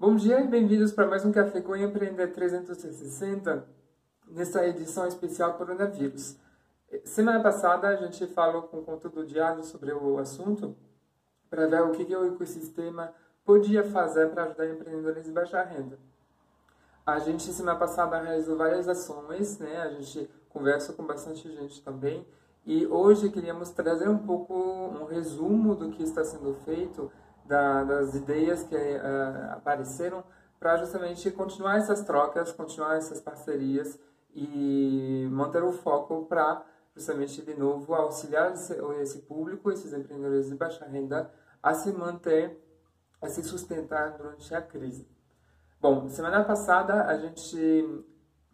Bom dia e bem-vindos para mais um Café com Empreender 360, nessa edição especial Coronavírus. Semana passada a gente falou com conteúdo diário sobre o assunto, para ver o que, que o ecossistema podia fazer para ajudar empreendedores de baixa renda. A gente, semana passada, realizou várias ações, né? a gente conversa com bastante gente também, e hoje queríamos trazer um pouco um resumo do que está sendo feito da, das ideias que uh, apareceram para justamente continuar essas trocas, continuar essas parcerias e manter o foco para justamente de novo auxiliar esse, esse, público, esses empreendedores de baixa renda a se manter, a se sustentar durante a crise. Bom, semana passada a gente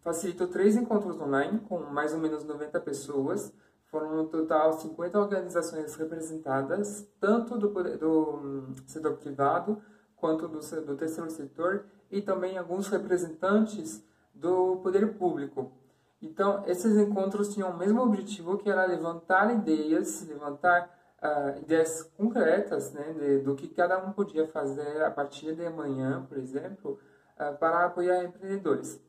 facilitou três encontros online com mais ou menos 90 pessoas foram no total 50 organizações representadas, tanto do, do hum, setor privado quanto do, do terceiro setor e também alguns representantes do poder público. Então, esses encontros tinham o mesmo objetivo, que era levantar ideias, levantar uh, ideias concretas né, de, do que cada um podia fazer a partir de amanhã, por exemplo, uh, para apoiar empreendedores.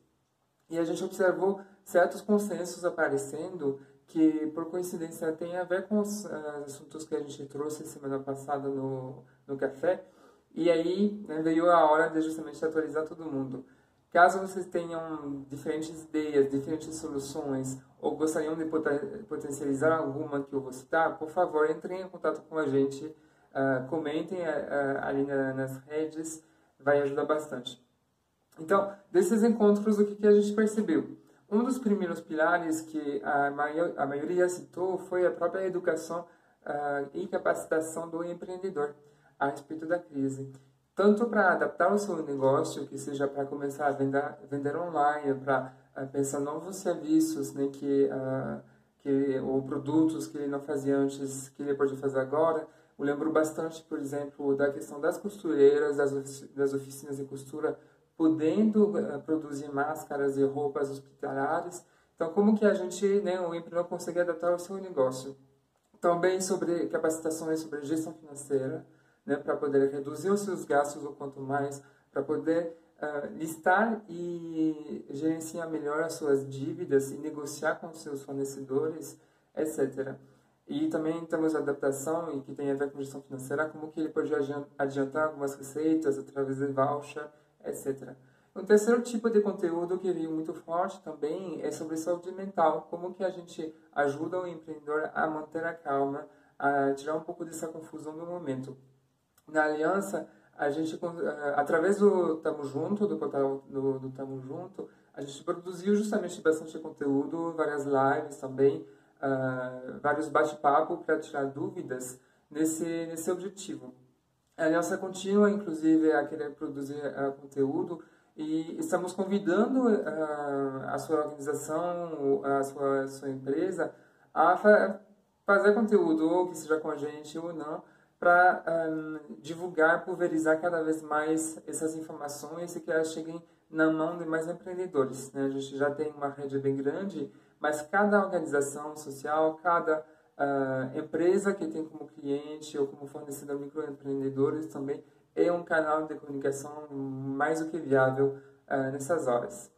E a gente observou certos consensos aparecendo que por coincidência tem a ver com os uh, assuntos que a gente trouxe semana passada no, no café. E aí né, veio a hora de justamente atualizar todo mundo. Caso vocês tenham diferentes ideias, diferentes soluções, ou gostariam de potencializar alguma que eu vou citar, por favor, entrem em contato com a gente, uh, comentem uh, ali na, nas redes, vai ajudar bastante. Então, desses encontros, o que, que a gente percebeu? Um dos primeiros pilares que a, maior, a maioria citou foi a própria educação uh, e capacitação do empreendedor a respeito da crise. Tanto para adaptar o seu negócio, que seja para começar a vender, vender online, para uh, pensar novos serviços, né, que, uh, que, ou produtos que ele não fazia antes, que ele pode fazer agora. Eu lembro bastante, por exemplo, da questão das costureiras, das, das oficinas de costura, podendo uh, produzir máscaras e roupas hospitalares. Então, como que a gente, né, o empreendedor consegue adaptar o seu negócio? Também sobre capacitações sobre gestão financeira, né, para poder reduzir os seus gastos o quanto mais, para poder uh, listar e gerenciar melhor as suas dívidas e negociar com os seus fornecedores, etc. E também temos adaptação, e que tem a ver com gestão financeira, como que ele pode adiantar algumas receitas através de voucher, etc. Um terceiro tipo de conteúdo que veio muito forte também é sobre saúde mental, como que a gente ajuda o empreendedor a manter a calma, a tirar um pouco dessa confusão do momento. Na aliança, a gente, eh, através do Tamo Junto, do portal do, do Tamo Junto, a gente produziu justamente bastante conteúdo, várias lives também, uh, vários bate-papo para tirar dúvidas nesse, nesse objetivo. A Aliança continua, inclusive, a querer produzir uh, conteúdo e estamos convidando uh, a sua organização, a sua, a sua empresa, a fa fazer conteúdo, que seja com a gente ou não, para um, divulgar, pulverizar cada vez mais essas informações e que elas cheguem na mão de mais empreendedores. Né? A gente já tem uma rede bem grande, mas cada organização social, cada uh, empresa que tem como cliente ou como fornecedor microempreendedores também é um canal de comunicação mais do que viável uh, nessas horas.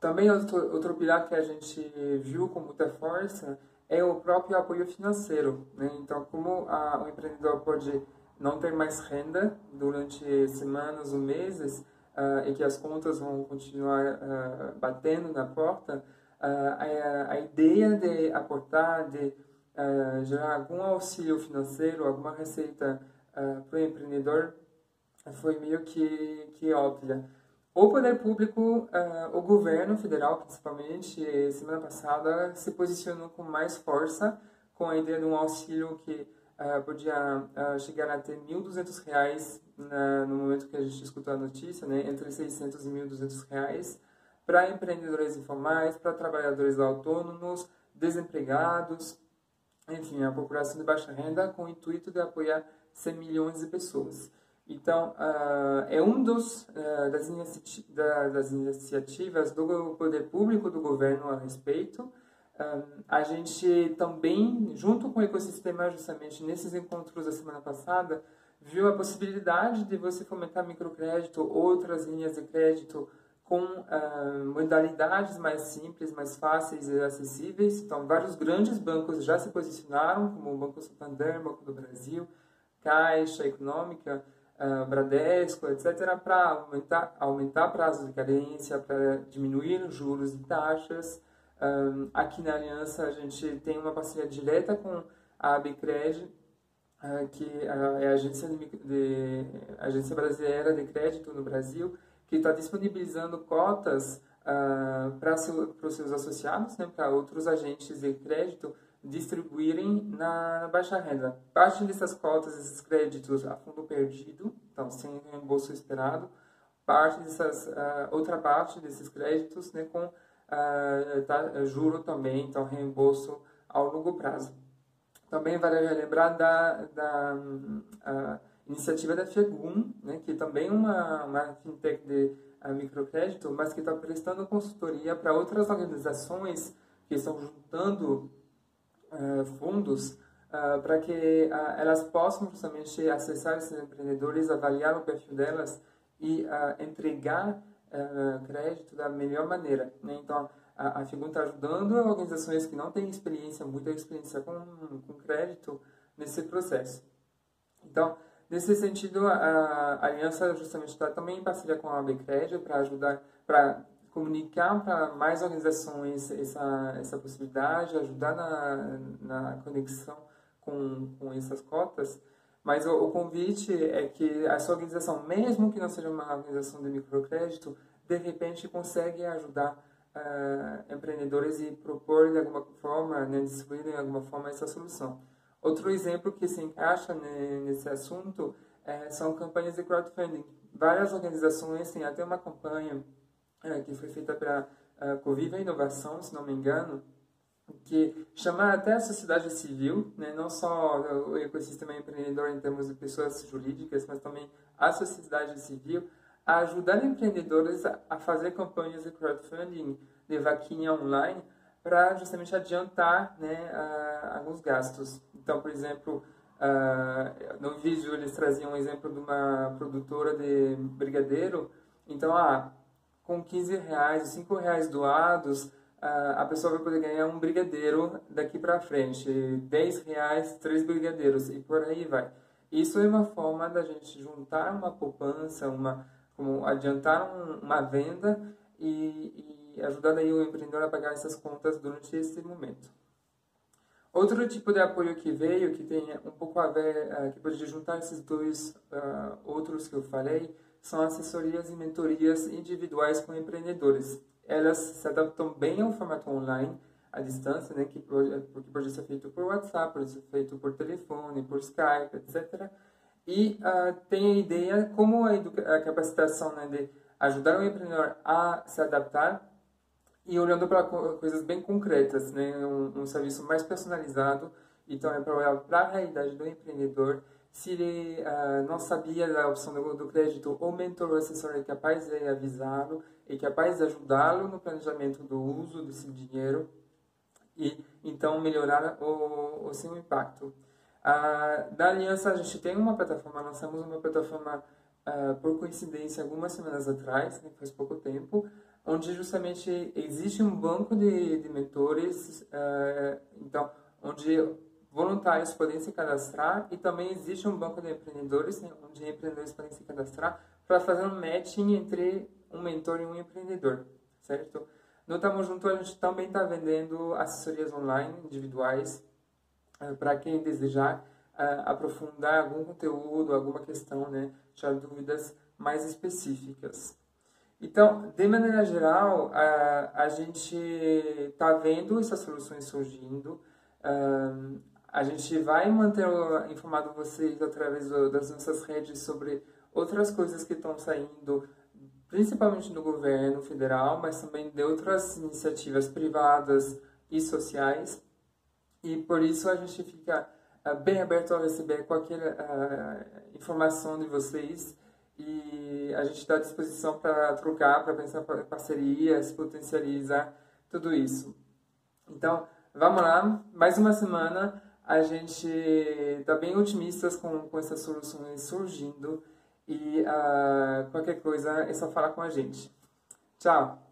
Também outro, outro pilar que a gente viu com muita força é o próprio apoio financeiro. Né? Então, como a, o empreendedor pode não ter mais renda durante semanas ou meses uh, e que as contas vão continuar uh, batendo na porta, de aportar, de uh, gerar algum auxílio financeiro, alguma receita uh, para o empreendedor foi meio que, que óbvia. O poder público, uh, o governo federal principalmente, semana passada se posicionou com mais força com a ideia de um auxílio que uh, podia uh, chegar a ter R$ 1.200 no momento que a gente escutou a notícia, né, entre 600 e 1.200 reais para empreendedores informais, para trabalhadores autônomos, desempregados, enfim, a população de baixa renda, com o intuito de apoiar 100 milhões de pessoas. Então, uh, é um dos uh, das, inici da, das, iniciativas do poder público do governo a respeito. Uh, a gente também, junto com o ecossistema, justamente nesses encontros da semana passada, viu a possibilidade de você fomentar microcrédito, outras linhas de crédito com uh, modalidades mais simples, mais fáceis e acessíveis. Então, vários grandes bancos já se posicionaram, como o Banco Santander, Banco do Brasil, Caixa Econômica, uh, Bradesco, etc., para aumentar, aumentar prazos de carência, para diminuir os juros e taxas. Um, aqui na Aliança, a gente tem uma parceria direta com a Abcred, que é a agência, de, de, agência brasileira de crédito no Brasil, que está disponibilizando cotas uh, para seu, os seus associados, né, para outros agentes de crédito distribuírem na, na, baixa renda. Parte dessas cotas, esses créditos a fundo perdido, então sem reembolso esperado, parte dessas, uh, outra parte desses créditos né, com uh, tá, juro também, então reembolso ao longo prazo. Também vale lembrar da, da uh, iniciativa da FEGUM, né, que é também uma, uma fintech de uh, microcrédito, mas que está prestando consultoria para outras organizações que estão juntando uh, fundos uh, para que elas possam justamente acessar esses empreendedores, avaliar o perfil delas e entregar crédito da melhor maneira. Né? Então, a, a está ajudando organizações que não têm experiência, muita experiência com, com crédito nesse processo. Então, Nesse sentido, a, aliança justamente está também em parceria com a Abcred para ajudar, para comunicar para mais organizações essa, essa possibilidade, ajudar na, na conexão com, com essas cotas. Mas o, o, convite é que a sua organização, mesmo que não seja uma organização de microcrédito, de repente consegue ajudar uh, empreendedores e propor de alguma forma, né, distribuir de alguma forma essa solução. Outro exemplo que se encaixa nesse assunto é, são campanhas de crowdfunding. Várias organizações têm até uma campanha é, que foi feita para a Coviva Inovação, se não me engano, que chama até a sociedade civil, né, não só o ecossistema empreendedor em termos de pessoas jurídicas, mas também a sociedade civil, a ajudar empreendedores a fazer campanhas de crowdfunding, de vaquinha online, para justamente adiantar né, alguns gastos. Então, por exemplo, no vídeo eles traziam um exemplo de uma produtora de brigadeiro. Então, ah, com 15 reais, 5 reais doados, a pessoa vai poder ganhar um brigadeiro daqui para frente. 10 reais, três brigadeiros e por aí vai. Isso é uma forma da gente juntar uma poupança, uma, como adiantar um, uma venda e, e ajudar aí o empreendedor a pagar essas contas durante esse momento. Outro tipo de apoio que veio, que tem um pouco a ver, uh, que pode juntar esses dois uh, outros que eu falei, são assessorias e mentorias individuais com empreendedores. Elas se adaptam bem ao formato online, à distância, né, que pode, pode ser feito por WhatsApp, pode ser feito por telefone, por Skype, etc. E uh, tem a ideia como a, a capacitação né, de ajudar o empreendedor a se adaptar e olhando para coisas bem concretas, né? Um, um, serviço mais personalizado. Então, é para olhar para a realidade do empreendedor. Se ele uh, não sabia da opção do, do crédito, o mentor ou assessor é capaz de avisá-lo, é capaz de ajudá-lo no planejamento do uso desse dinheiro e, então, melhorar o, o seu impacto. Uh, da Aliança, a gente tem uma plataforma, lançamos uma plataforma, uh, por coincidência, algumas semanas atrás, né, faz pouco tempo, onde justamente existe um banco de, de mentores, uh, então, onde voluntários podem se cadastrar e também existe um banco de empreendedores, né, onde empreendedores podem se cadastrar para fazer um matching entre um mentor e um empreendedor, certo? No Tamo Junto, a gente também está vendendo assessorias online individuais uh, para quem desejar uh, aprofundar algum conteúdo, alguma questão, né, tirar dúvidas mais específicas. Então, de maneira geral, a, a gente está vendo essas soluções surgindo. A gente vai manter informado vocês através das nossas redes sobre outras coisas que estão saindo, principalmente do governo federal, mas também de outras iniciativas privadas e sociais. E por isso a gente fica uh, bem aberto a receber qualquer uh, informação de vocês a gente está à disposição para trocar, para pensar parcerias, potencializar tudo isso. Então, vamos lá, mais uma semana. A gente está bem otimistas com, com essas soluções surgindo e uh, qualquer coisa é só falar com a gente. Tchau!